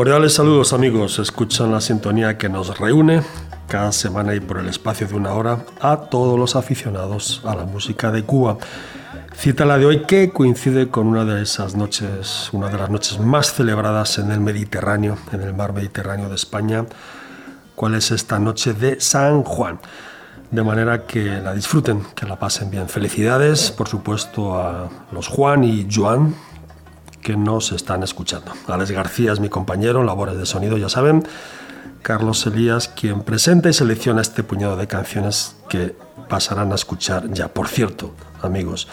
Cordiales saludos amigos, escuchan la sintonía que nos reúne cada semana y por el espacio de una hora a todos los aficionados a la música de Cuba. Cita la de hoy que coincide con una de esas noches, una de las noches más celebradas en el Mediterráneo, en el mar Mediterráneo de España. ¿Cuál es esta noche de San Juan? De manera que la disfruten, que la pasen bien. Felicidades, por supuesto, a los Juan y Joan, que nos están escuchando. Alex García es mi compañero en labores de sonido, ya saben. Carlos Elías, quien presenta y selecciona este puñado de canciones que pasarán a escuchar ya. Por cierto, amigos,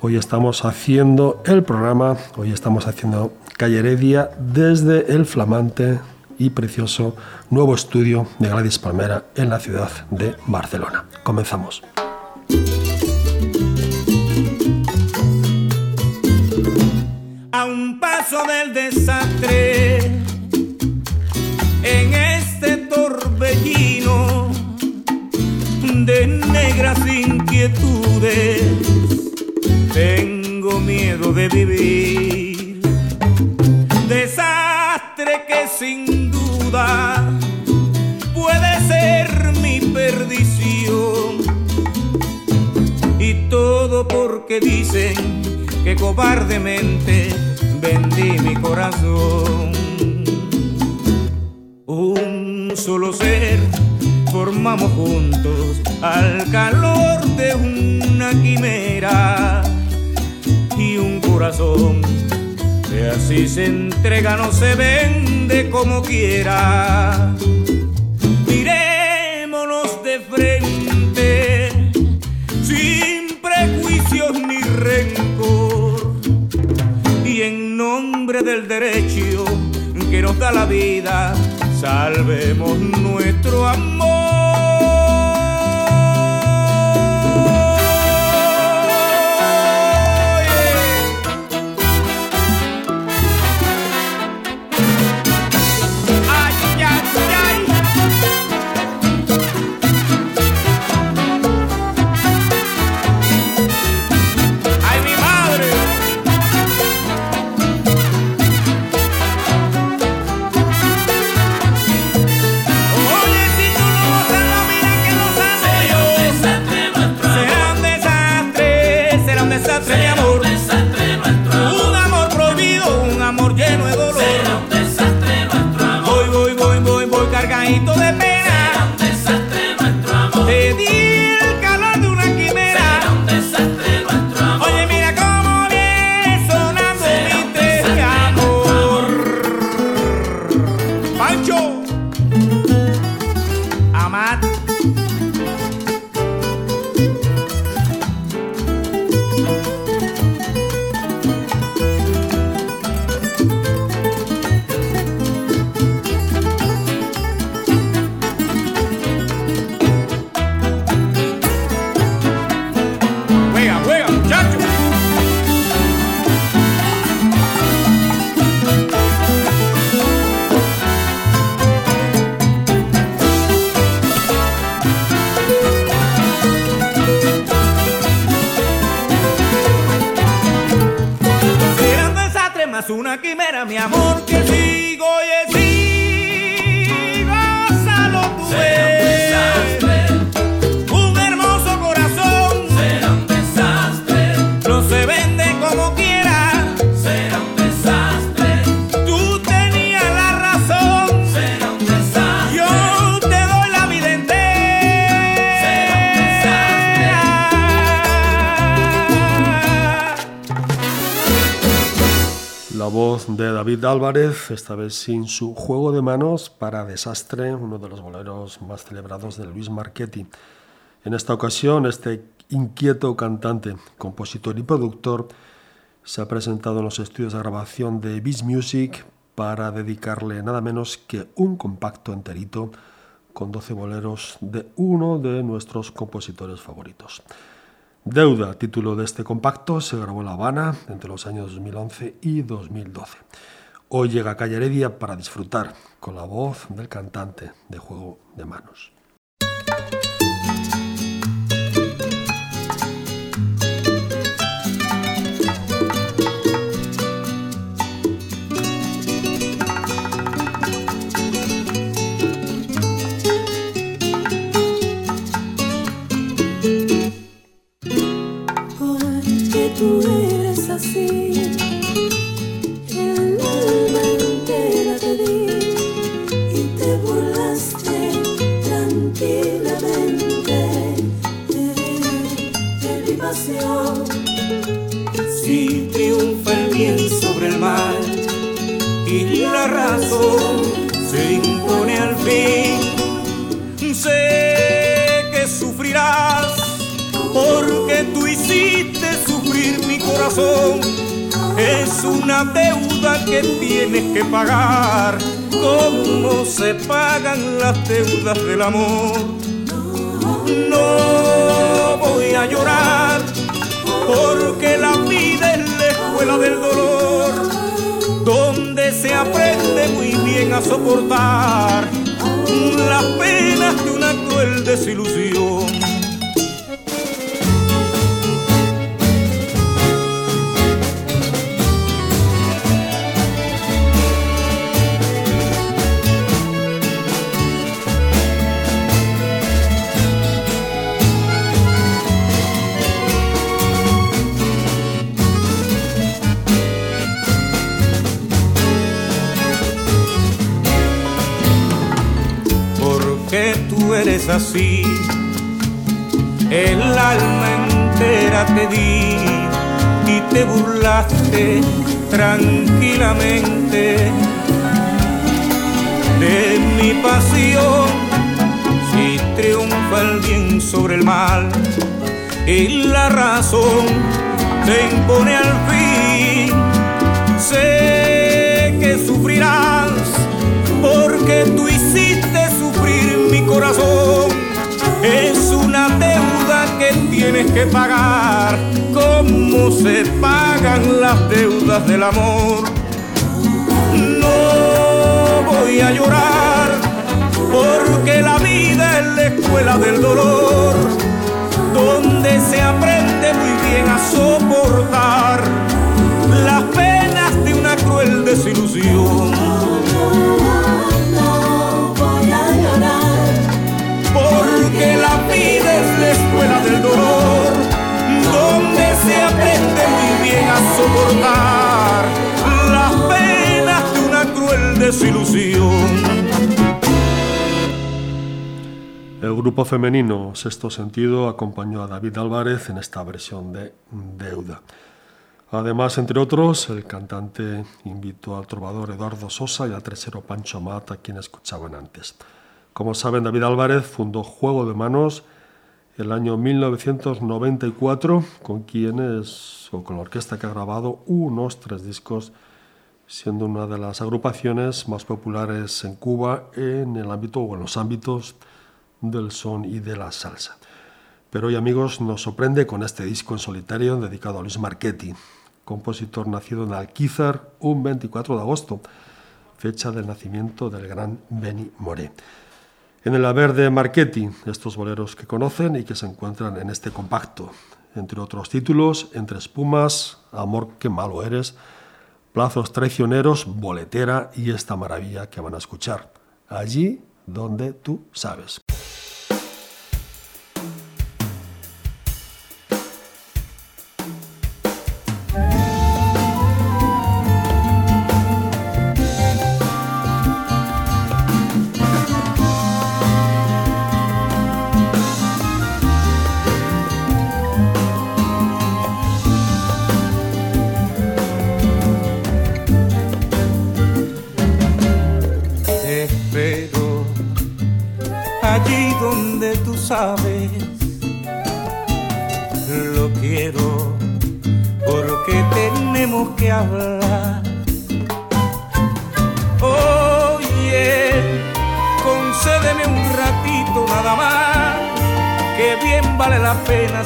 hoy estamos haciendo el programa, hoy estamos haciendo Calle Heredia desde el flamante y precioso nuevo estudio de Gladys Palmera en la ciudad de Barcelona. Comenzamos. Del desastre en este torbellino de negras inquietudes. Tengo miedo de vivir, desastre que sin duda puede ser mi perdición. Y todo porque dicen que cobardemente vendí mi corazón. Un solo ser formamos juntos al calor de una quimera y un corazón que así se entrega no se vende como quiera. Del derecho que nos da la vida, salvemos nuestro amor. Álvarez, esta vez sin su juego de manos para Desastre, uno de los boleros más celebrados de Luis Marchetti. En esta ocasión, este inquieto cantante, compositor y productor se ha presentado en los estudios de grabación de Beats Music para dedicarle nada menos que un compacto enterito con 12 boleros de uno de nuestros compositores favoritos. Deuda, título de este compacto, se grabó en La Habana entre los años 2011 y 2012. Hoy llega a Calle Heredia para disfrutar con la voz del cantante de Juego de Manos. Es una deuda que tienes que pagar, como se pagan las deudas del amor. No voy a llorar, porque la vida es la escuela del dolor, donde se aprende muy bien a soportar las penas de una cruel desilusión así. El alma entera te di y te burlaste tranquilamente de mi pasión. Si triunfa el bien sobre el mal y la razón te impone al fin, sé que sufrirás porque mi Es una deuda que tienes que pagar, como se pagan las deudas del amor. No voy a llorar, porque la vida es la escuela del dolor, donde se aprende muy bien a soportar soportar las penas de una cruel. El grupo femenino Sexto Sentido acompañó a David Álvarez en esta versión de Deuda. Además, entre otros, el cantante invitó al trovador Eduardo Sosa y al tresero Pancho Mata, a quien escuchaban antes. Como saben, David Álvarez fundó Juego de Manos el año 1994, con quienes, o con la orquesta que ha grabado unos tres discos, siendo una de las agrupaciones más populares en Cuba en el ámbito o en los ámbitos del son y de la salsa. Pero hoy, amigos, nos sorprende con este disco en solitario dedicado a Luis Marchetti, compositor nacido en Alquizar un 24 de agosto, fecha del nacimiento del gran Benny Moré en el haber de Marchetti, estos boleros que conocen y que se encuentran en este compacto, entre otros títulos, Entre espumas, Amor que malo eres, Plazos traicioneros, Boletera y esta maravilla que van a escuchar, allí donde tú sabes.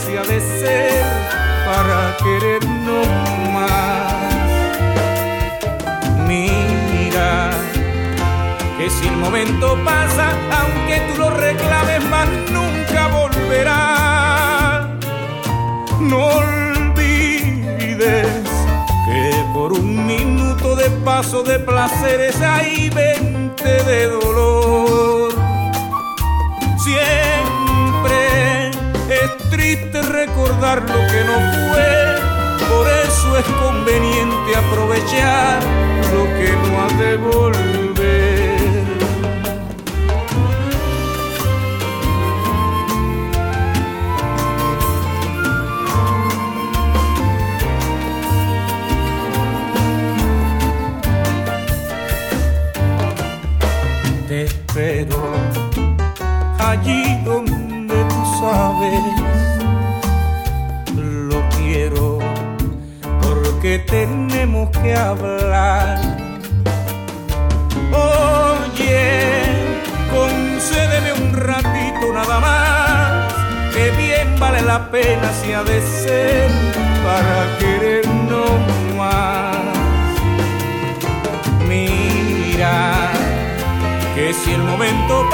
De ser para querernos más. Mira, que si el momento pasa, aunque tú lo reclames más, nunca volverá. No olvides que por un minuto de paso de placeres hay veinte de dolor. Siempre triste recordar lo que no fue, por eso es conveniente aprovechar lo que no ha de volver. Tenemos que hablar. Oye, concédeme un ratito nada más, que bien vale la pena si ha de ser para querernos más. Mira, que si el momento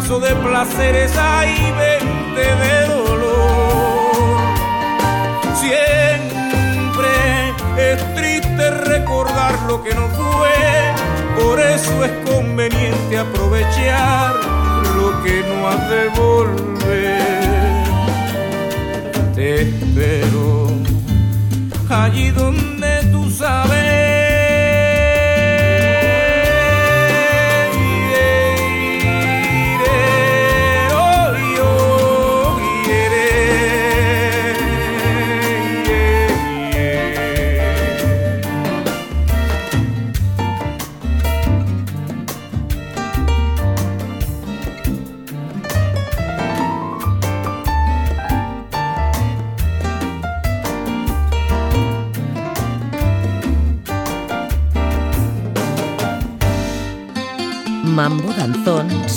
minuto de placeres hay veinte de dolor. Siempre es triste recordar lo que no fue, por eso es conveniente aprovechar lo que no ha de volver. Te espero allí donde tú sabes.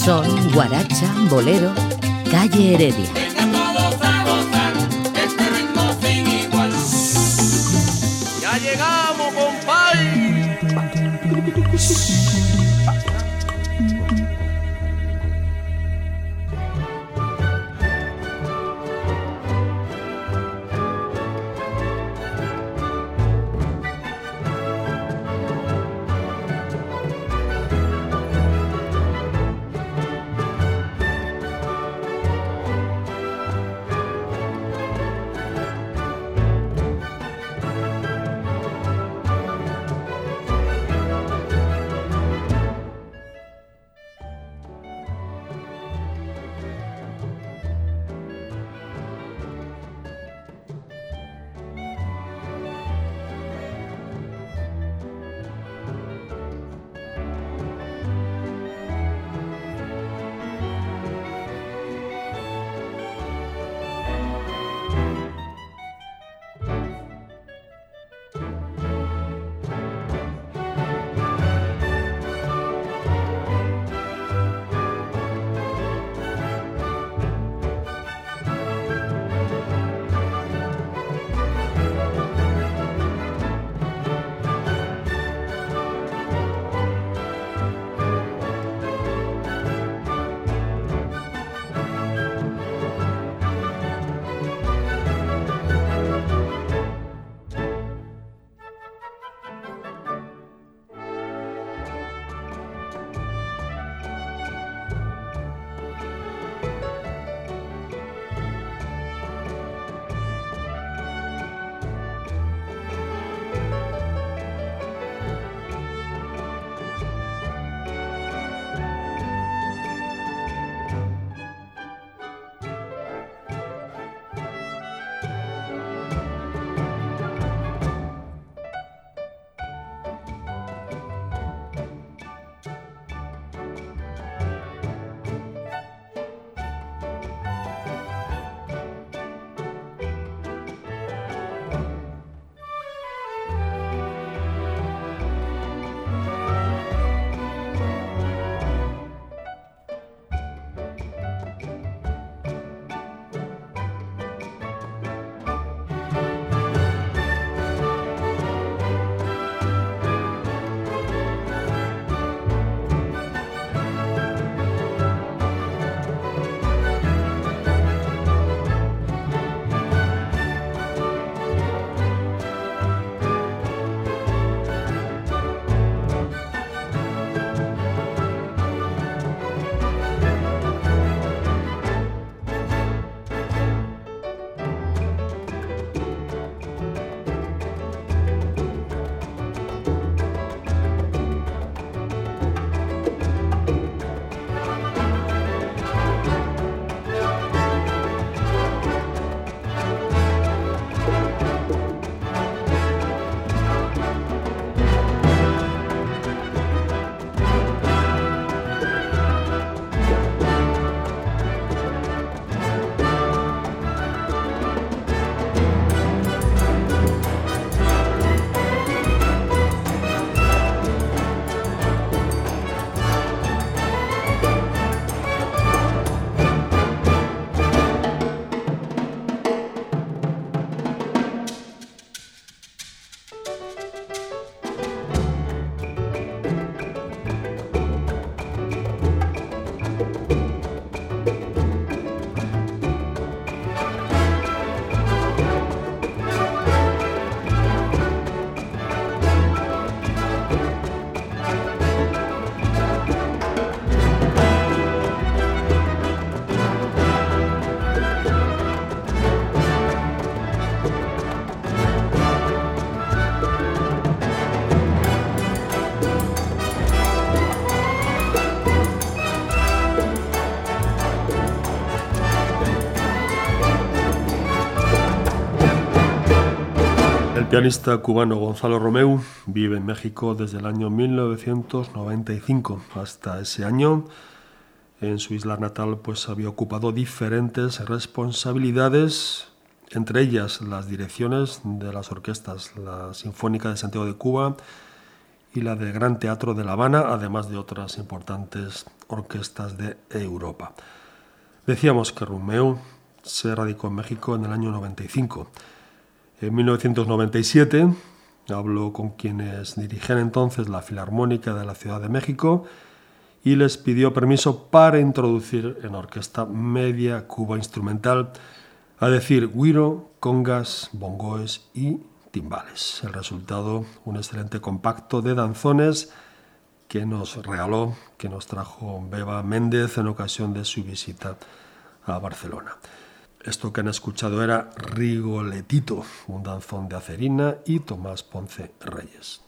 Son, guaracha, bolero, calle Heredia. Pianista cubano Gonzalo Romeu vive en México desde el año 1995. Hasta ese año, en su isla natal, pues había ocupado diferentes responsabilidades, entre ellas las direcciones de las orquestas, la Sinfónica de Santiago de Cuba y la del Gran Teatro de La Habana, además de otras importantes orquestas de Europa. Decíamos que Romeu se radicó en México en el año 95 en 1997 habló con quienes dirigían entonces la Filarmónica de la Ciudad de México y les pidió permiso para introducir en orquesta media Cuba instrumental, a decir guiro, congas, bongoes y timbales. El resultado, un excelente compacto de danzones que nos regaló, que nos trajo Beba Méndez en ocasión de su visita a Barcelona. Esto que han escuchado era Rigoletito, un danzón de Acerina y Tomás Ponce Reyes.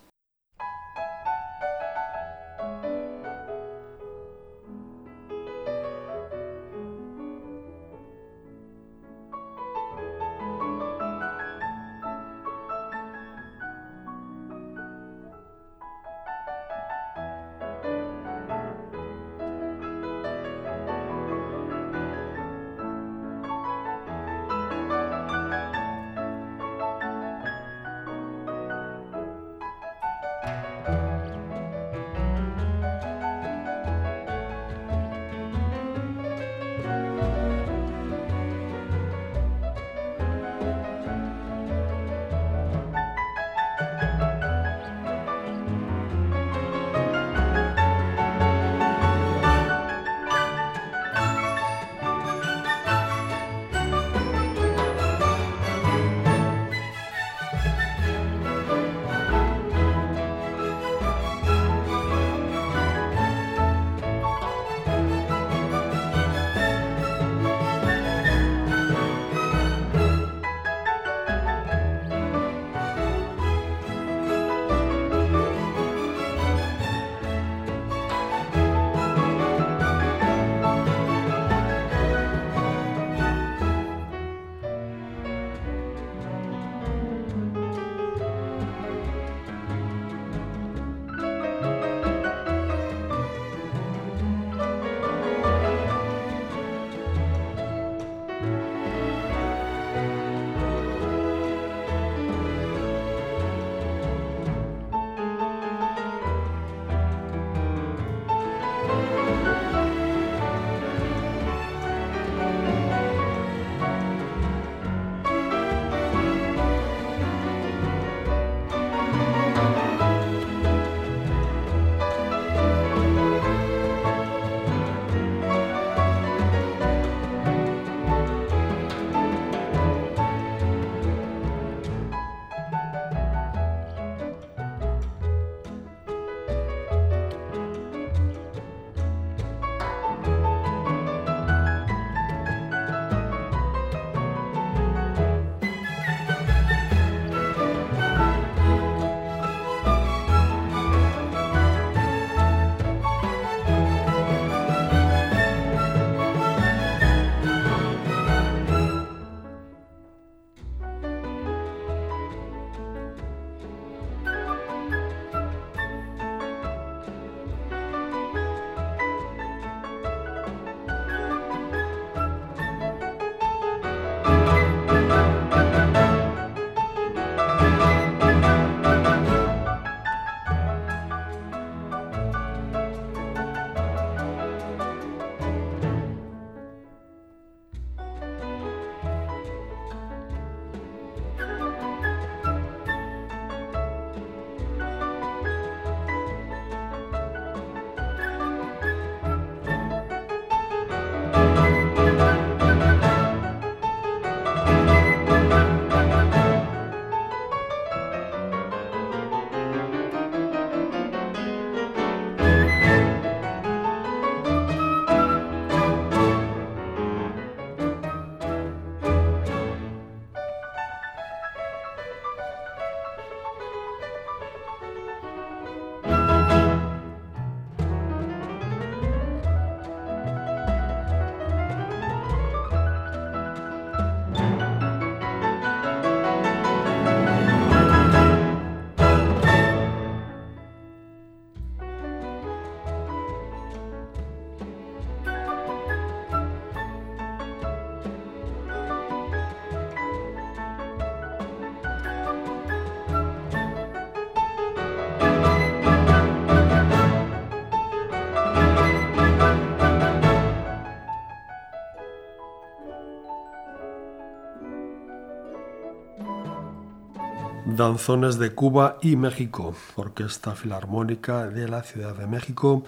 Danzones de Cuba y México, Orquesta Filarmónica de la Ciudad de México,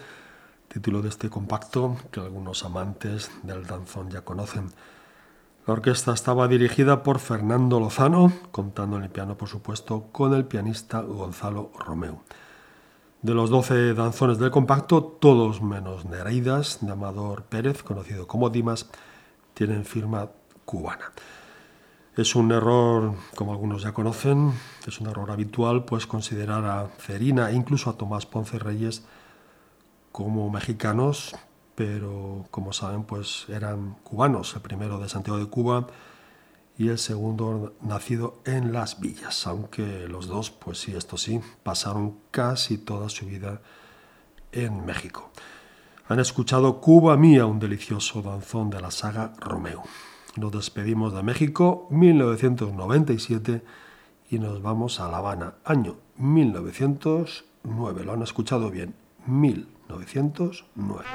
título de este compacto que algunos amantes del danzón ya conocen. La orquesta estaba dirigida por Fernando Lozano, contando en el piano, por supuesto, con el pianista Gonzalo Romeo. De los 12 danzones del compacto, todos menos Nereidas, de Amador Pérez, conocido como Dimas, tienen firma cubana. Es un error, como algunos ya conocen, es un error habitual, pues considerar a Cerina e incluso a Tomás Ponce Reyes como mexicanos, pero como saben, pues eran cubanos, el primero de Santiago de Cuba y el segundo nacido en Las Villas, aunque los dos, pues sí, esto sí, pasaron casi toda su vida en México. Han escuchado Cuba Mía, un delicioso danzón de la saga Romeo. Nos despedimos de México, 1997, y nos vamos a La Habana, año 1909. Lo han escuchado bien, 1909.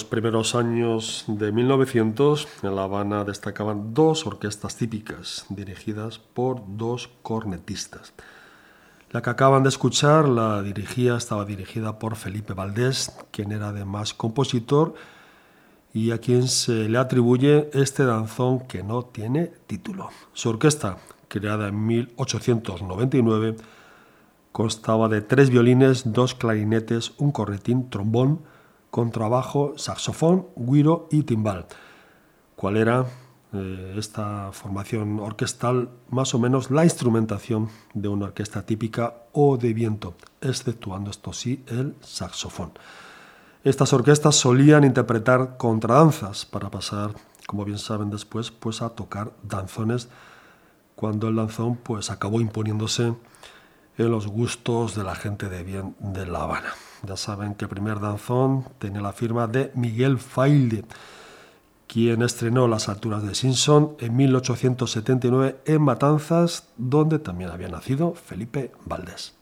Aquellos primeros años de 1900, en La Habana destacaban dos orquestas típicas, dirigidas por dos cornetistas. La que acaban de escuchar la dirigía, estaba dirigida por Felipe Valdés, quien era además compositor y a quien se le atribuye este danzón que no tiene título. Su orquesta, creada en 1899, Constaba de tres violines, dos clarinetes, un corretín, trombón, contrabajo, saxofón, guiro y timbal. ¿Cuál era eh, esta formación orquestal? Más o menos la instrumentación de una orquesta típica o de viento, exceptuando esto sí el saxofón. Estas orquestas solían interpretar contradanzas para pasar, como bien saben después, pues a tocar danzones cuando el danzón pues acabó imponiéndose en los gustos de la gente de bien de La Habana. Ya saben que el primer danzón tenía la firma de Miguel Failde, quien estrenó Las alturas de Simpson en 1879 en Matanzas, donde también había nacido Felipe Valdés.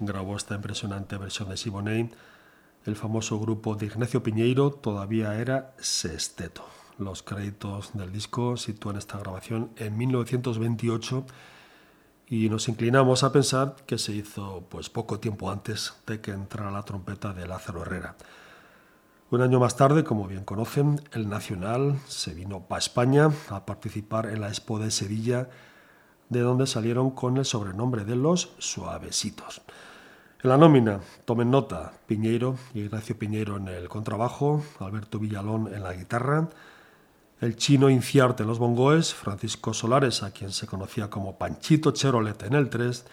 Grabó esta impresionante versión de Siboney, el famoso grupo de Ignacio Piñeiro todavía era sexteto. Los créditos del disco sitúan esta grabación en 1928 y nos inclinamos a pensar que se hizo pues poco tiempo antes de que entrara la trompeta de Lázaro Herrera. Un año más tarde, como bien conocen, el Nacional se vino para España a participar en la Expo de Sevilla de donde salieron con el sobrenombre de los Suavecitos. En la nómina, tomen nota, Piñeiro y Ignacio Piñeiro en el contrabajo, Alberto Villalón en la guitarra, el chino Inciarte en los bongoes, Francisco Solares, a quien se conocía como Panchito Cherolet en el 3,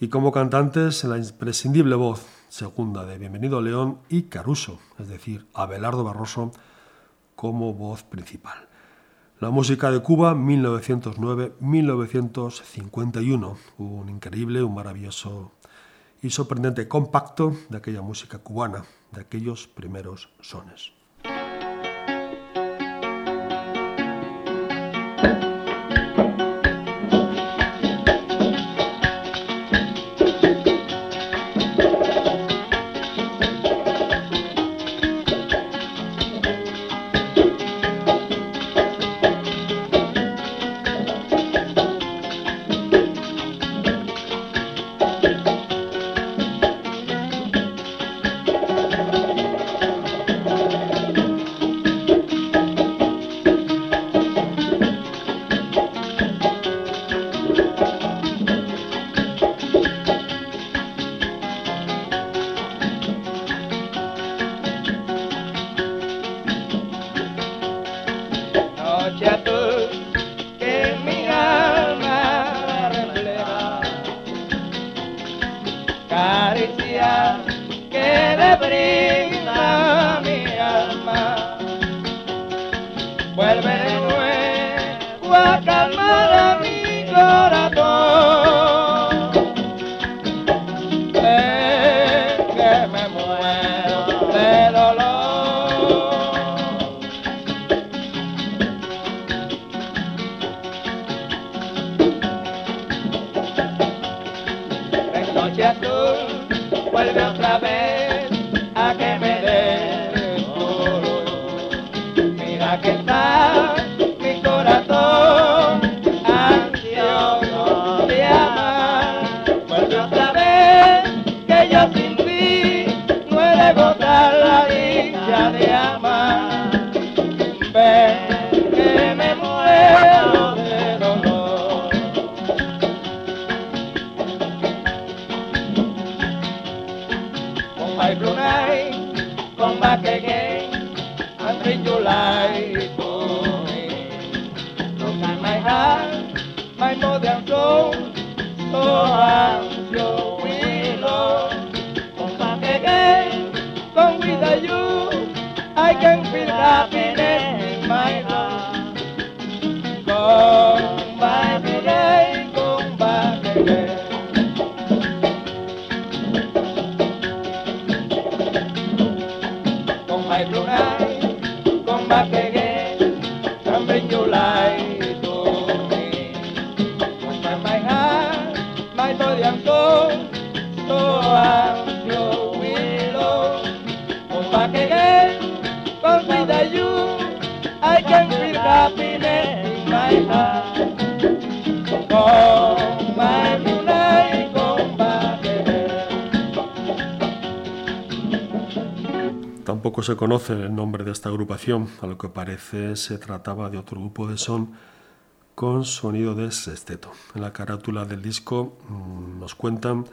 y como cantantes en la imprescindible voz segunda de Bienvenido León y Caruso, es decir, Abelardo Barroso como voz principal. La música de Cuba, 1909-1951. Un increíble, un maravilloso y sorprendente compacto de aquella música cubana, de aquellos primeros sones. I can't Poco se conoce el nombre de esta agrupación, a lo que parece se trataba de otro grupo de son con sonido de sexteto. En la carátula del disco mm, nos cuentan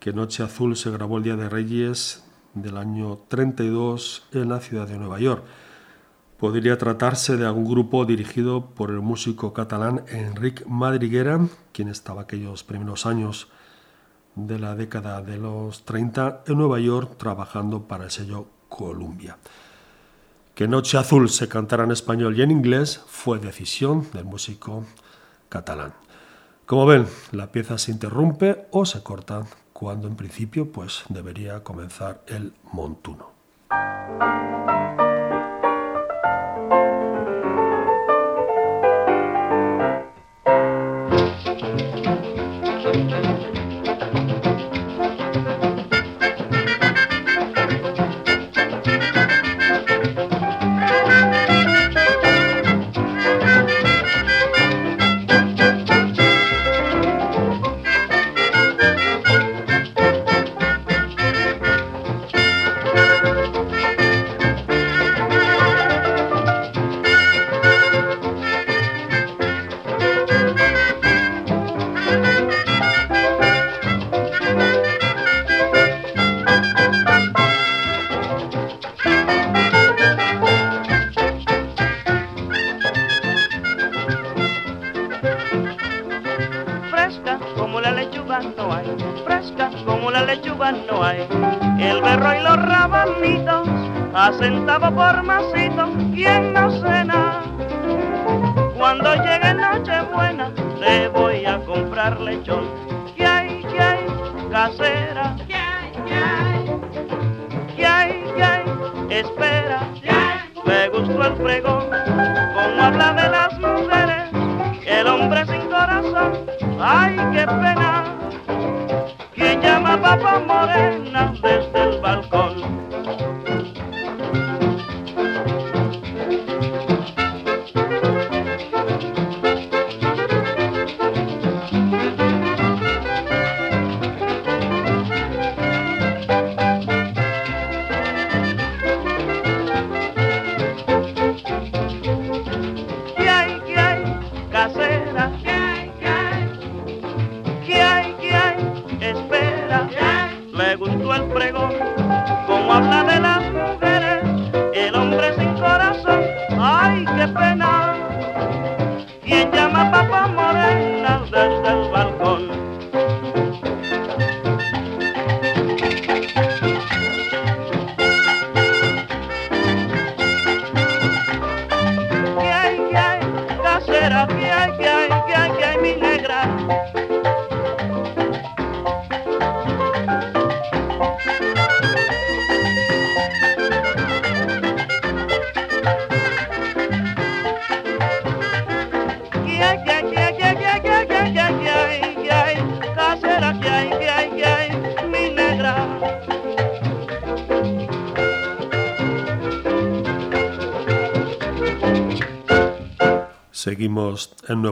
que Noche Azul se grabó el Día de Reyes del año 32 en la ciudad de Nueva York. Podría tratarse de algún grupo dirigido por el músico catalán Enric Madriguera, quien estaba aquellos primeros años de la década de los 30 en Nueva York trabajando para el sello Columbia. Que Noche Azul se cantara en español y en inglés fue decisión del músico catalán. Como ven, la pieza se interrumpe o se corta cuando en principio pues debería comenzar el montuno.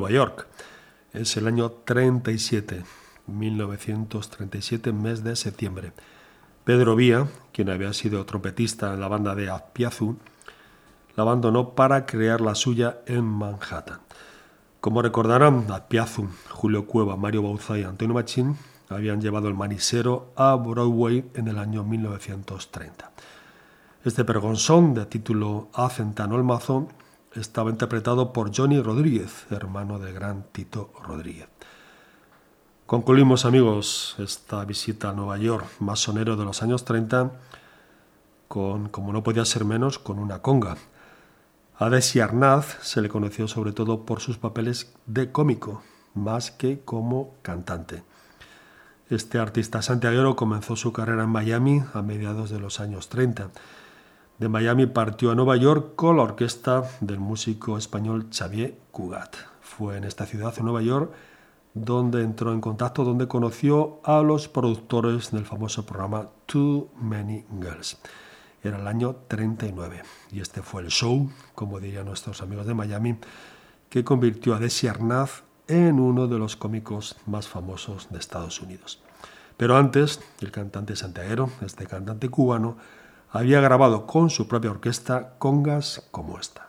Nueva York. Es el año 37, 1937, mes de septiembre. Pedro Vía, quien había sido trompetista en la banda de Azpiazu, la abandonó para crear la suya en Manhattan. Como recordarán, Azpiazu, Julio Cueva, Mario Bauza y Antonio Machín habían llevado el manisero a Broadway en el año 1930. Este pergonzón, de título Acentano el Mazo, estaba interpretado por Johnny Rodríguez, hermano del gran Tito Rodríguez. Concluimos, amigos, esta visita a Nueva York, masonero de los años 30, con, como no podía ser menos, con una conga. A Desi Arnaz se le conoció sobre todo por sus papeles de cómico, más que como cantante. Este artista santiaguero comenzó su carrera en Miami a mediados de los años 30 de Miami partió a Nueva York con la orquesta del músico español Xavier Cugat. Fue en esta ciudad, en Nueva York, donde entró en contacto, donde conoció a los productores del famoso programa Too Many Girls. Era el año 39 y este fue el show, como dirían nuestros amigos de Miami, que convirtió a Desi Arnaz en uno de los cómicos más famosos de Estados Unidos. Pero antes, el cantante santiaguero, este cantante cubano, había grabado con su propia orquesta congas como esta.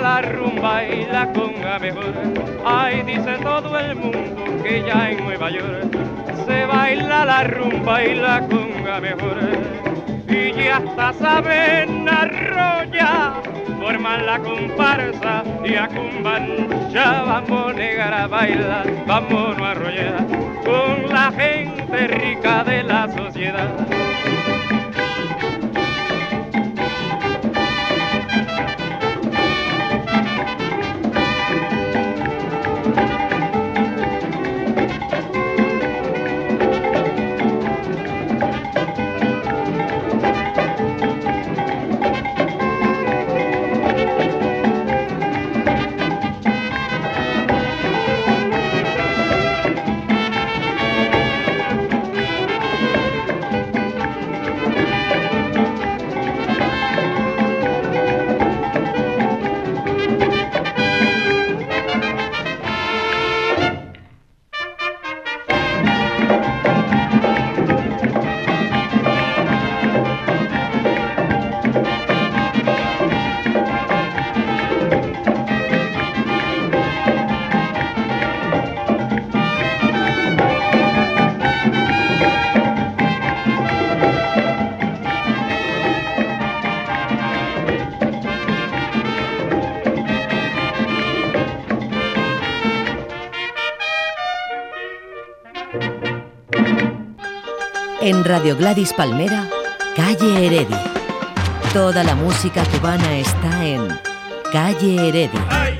La rumba y la conga mejor. Ay, dice todo el mundo que ya en Nueva York se baila la rumba y la conga mejor. Y ya hasta saben arroya, forman la comparsa y a cumbancha vamos negar a bailar, vamos a arrollar con la gente rica de la sociedad. En Radio Gladys Palmera, Calle Heredia. Toda la música cubana está en Calle Heredia.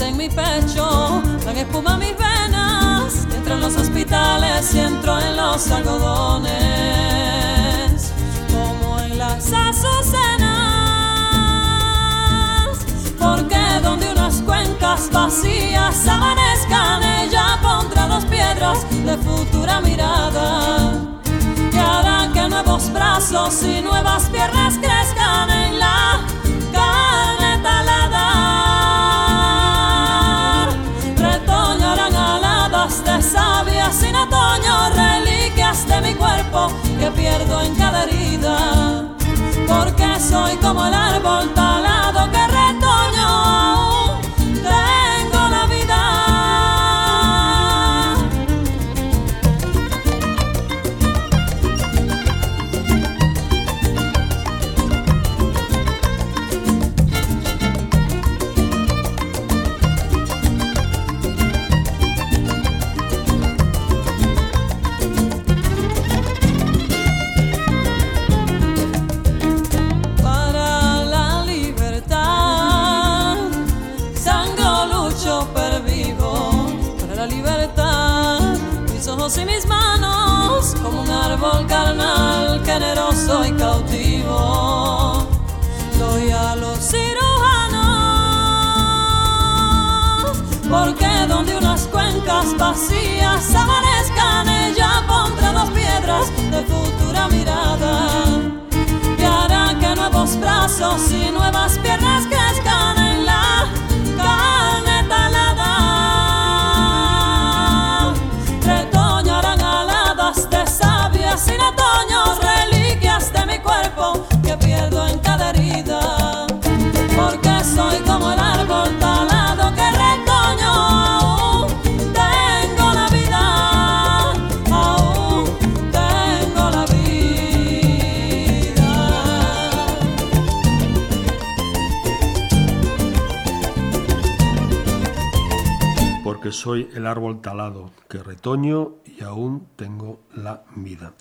En mi pecho, dan espuma mis venas, entro en los hospitales y entro en los algodones, como en las azucenas. donde unas cuencas vacías amanezcan, ella pondrá dos piedras de futura mirada. Que hará que nuevos brazos y nuevas piernas crezcan en la reliquias de mi cuerpo que pierdo en cada herida. Porque soy como el árbol talado que generoso y cautivo. Doy a los cirujanos, porque donde unas cuencas vacías amanezcan, ella pondrá dos piedras de futura mirada y hará que nuevos brazos y nuevas piernas crezcan soy el árbol talado que retoño y aún tengo la vida.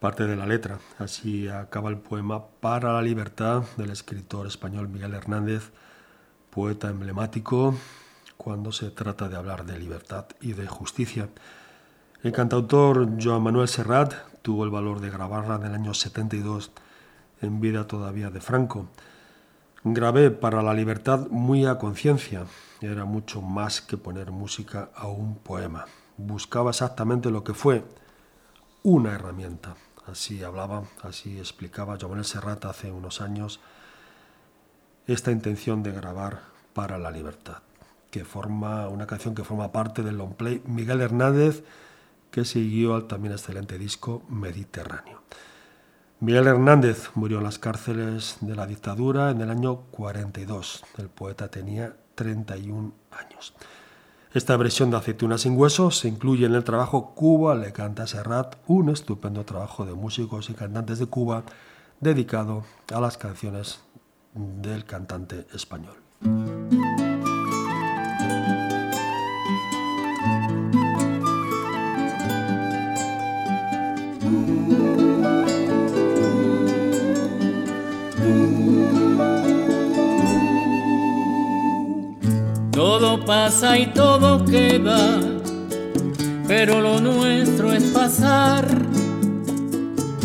Parte de la letra, así acaba el poema Para la libertad del escritor español Miguel Hernández, poeta emblemático cuando se trata de hablar de libertad y de justicia. El cantautor Joan Manuel Serrat tuvo el valor de grabarla en el año 72 en vida todavía de Franco. Grabé para la libertad muy a conciencia. Era mucho más que poner música a un poema. Buscaba exactamente lo que fue una herramienta. Así hablaba, así explicaba Manuel Serrat hace unos años esta intención de grabar para la libertad, que forma una canción que forma parte del long play Miguel Hernández, que siguió al también excelente disco Mediterráneo. Miguel Hernández murió en las cárceles de la dictadura en el año 42. El poeta tenía 31 años. Esta versión de Aceitunas sin huesos se incluye en el trabajo Cuba le canta Serrat, un estupendo trabajo de músicos y cantantes de Cuba dedicado a las canciones del cantante español. Pasa y todo queda, pero lo nuestro es pasar,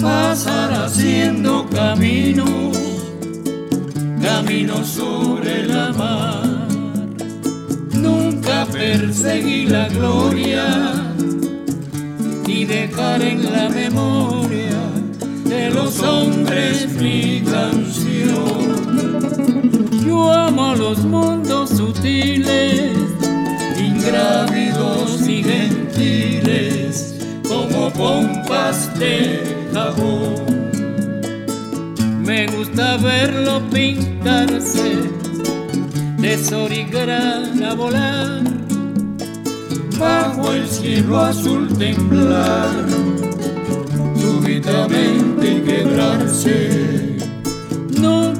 pasar haciendo caminos, caminos sobre la mar. Nunca perseguí la gloria, ni dejar en la memoria de los hombres mi canción. Yo amo los mundos sutiles, ingrávidos y gentiles, como pompas de jabón. Me gusta verlo pintarse de a volar, bajo el cielo azul temblar, súbitamente quebrarse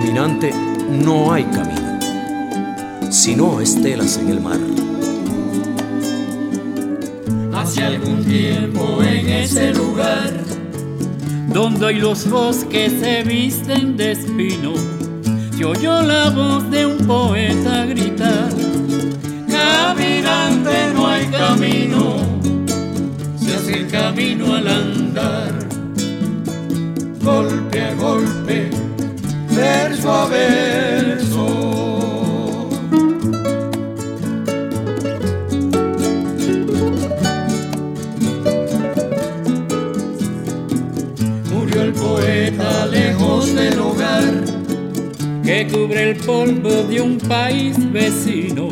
Caminante, no hay camino. sino estelas en el mar. Hace algún tiempo en ese lugar, donde hoy los bosques se visten de espino, se oyó la voz de un poeta gritar, caminante no hay camino, se hace camino al andar, golpe a golpe, verso a verso. Murió el poeta lejos del hogar que cubre el polvo de un país vecino.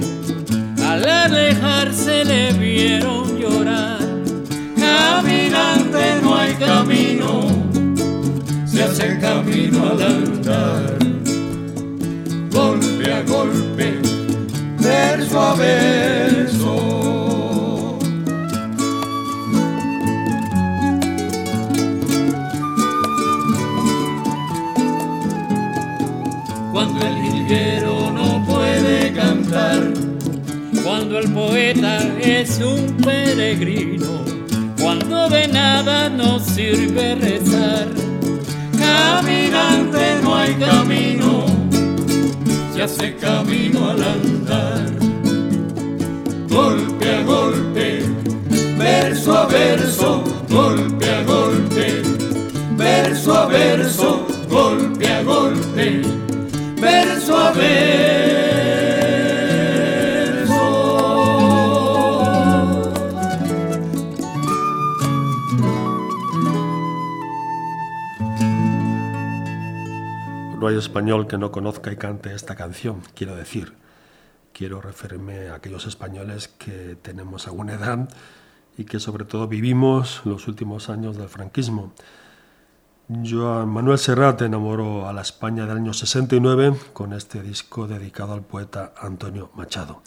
Al alejarse le vieron llorar. Caminante no hay camino, hace camino al andar. Golpe a golpe, verso a verso. Cuando el jilguero no puede cantar, cuando el poeta es un peregrino, cuando de nada nos sirve rezar. Caminante no hay camino, se hace camino al andar. Golpe a golpe, verso a verso, golpe a golpe, verso a verso, golpe a golpe, verso a verso. Hay español que no conozca y cante esta canción, quiero decir. Quiero referirme a aquellos españoles que tenemos alguna edad y que sobre todo vivimos los últimos años del franquismo. Joan Manuel Serrat enamoró a la España del año 69 con este disco dedicado al poeta Antonio Machado.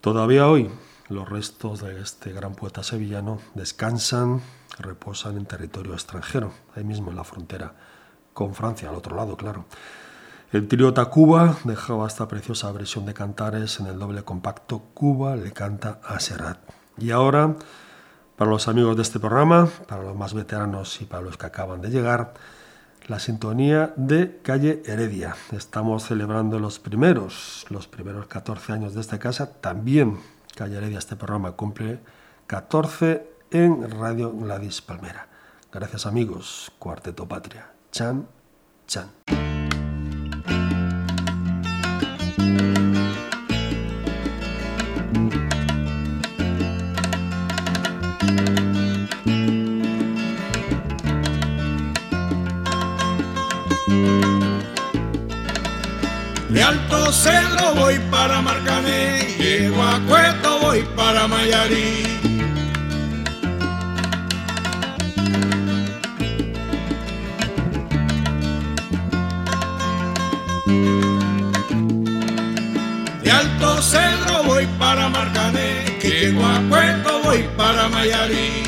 Todavía hoy los restos de este gran poeta sevillano descansan, reposan en territorio extranjero, ahí mismo en la frontera con Francia, al otro lado, claro. El trío Tacuba dejaba esta preciosa versión de cantares en el doble compacto Cuba le canta a Serrat. Y ahora, para los amigos de este programa, para los más veteranos y para los que acaban de llegar, la sintonía de Calle Heredia. Estamos celebrando los primeros, los primeros 14 años de esta casa. También Calle Heredia, este programa cumple 14 en Radio Gladys Palmera. Gracias amigos, Cuarteto Patria. Chan, chan. De Alto Cedro voy para Marcané, llego a Cueto voy para Mayarí. Alto Cedro voy para Marcané, llego a Cueto voy para Mayarí.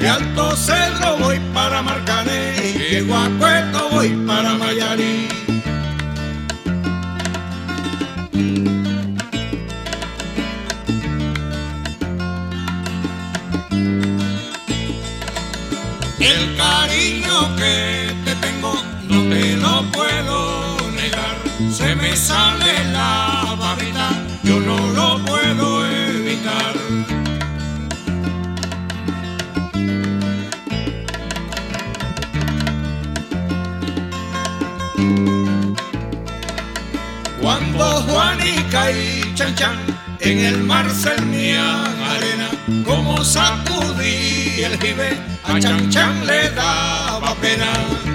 De Alto Cedro voy para Marcané, llego a Cueto voy para Mayarí. Me sale la babita, yo no lo puedo evitar. Cuando Juanica y Chan Chan en el mar cernían arena, como sacudí el jibe, a Chan Chan le daba pena.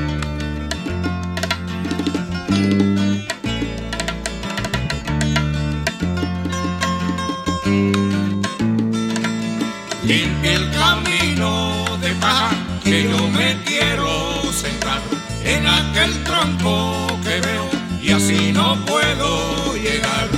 el tronco que veo y así no puedo llegar.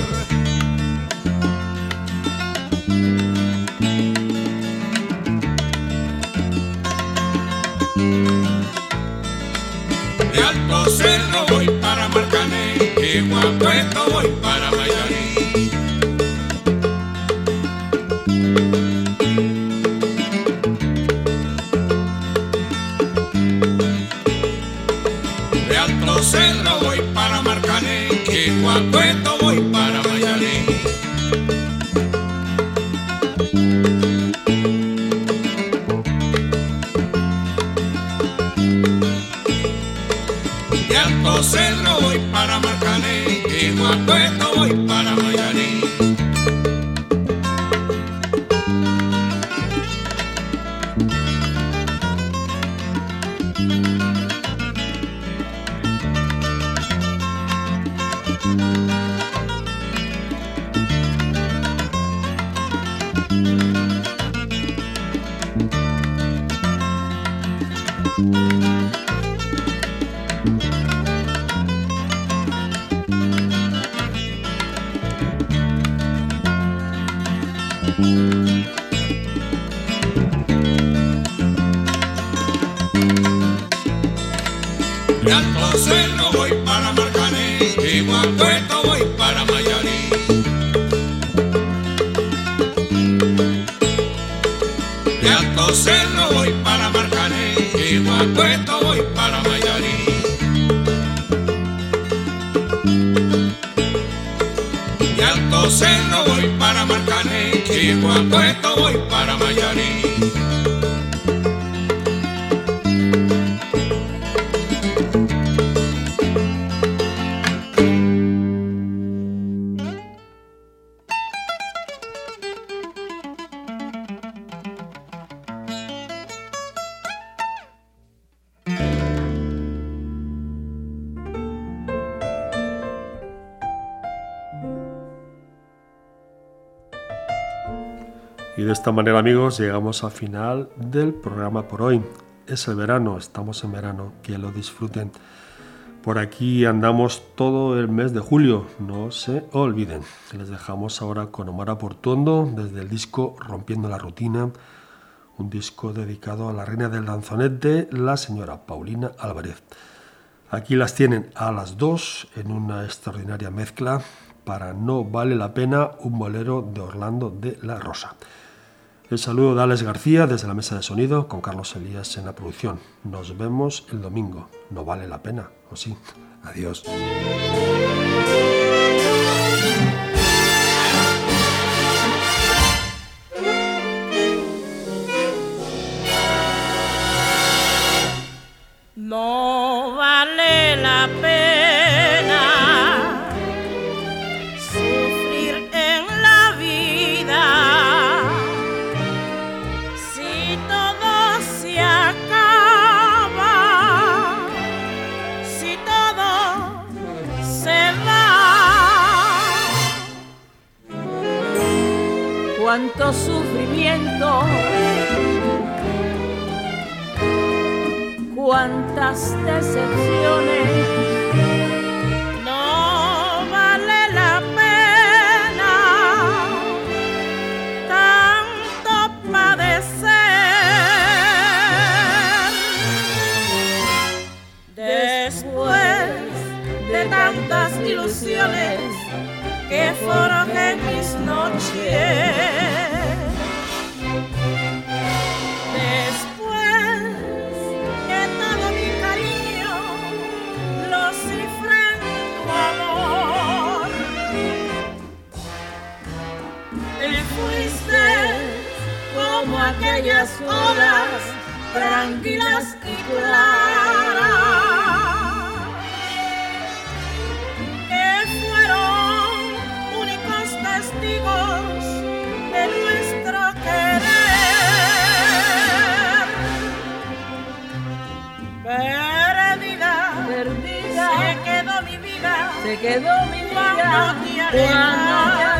De alto cerro voy para Marcané, llego a Puerto voy De Guapuesto voy para esta manera, amigos, llegamos al final del programa por hoy. Es el verano, estamos en verano, que lo disfruten. Por aquí andamos todo el mes de julio, no se olviden. Les dejamos ahora con Omar Portuondo desde el disco Rompiendo la Rutina, un disco dedicado a la reina del danzonete, la señora Paulina Álvarez. Aquí las tienen a las dos en una extraordinaria mezcla para No vale la pena, un bolero de Orlando de la Rosa. El saludo de Alex García desde la mesa de sonido con Carlos Elías en la producción. Nos vemos el domingo. No vale la pena, ¿o sí? Adiós. Se quedó mi vida cuando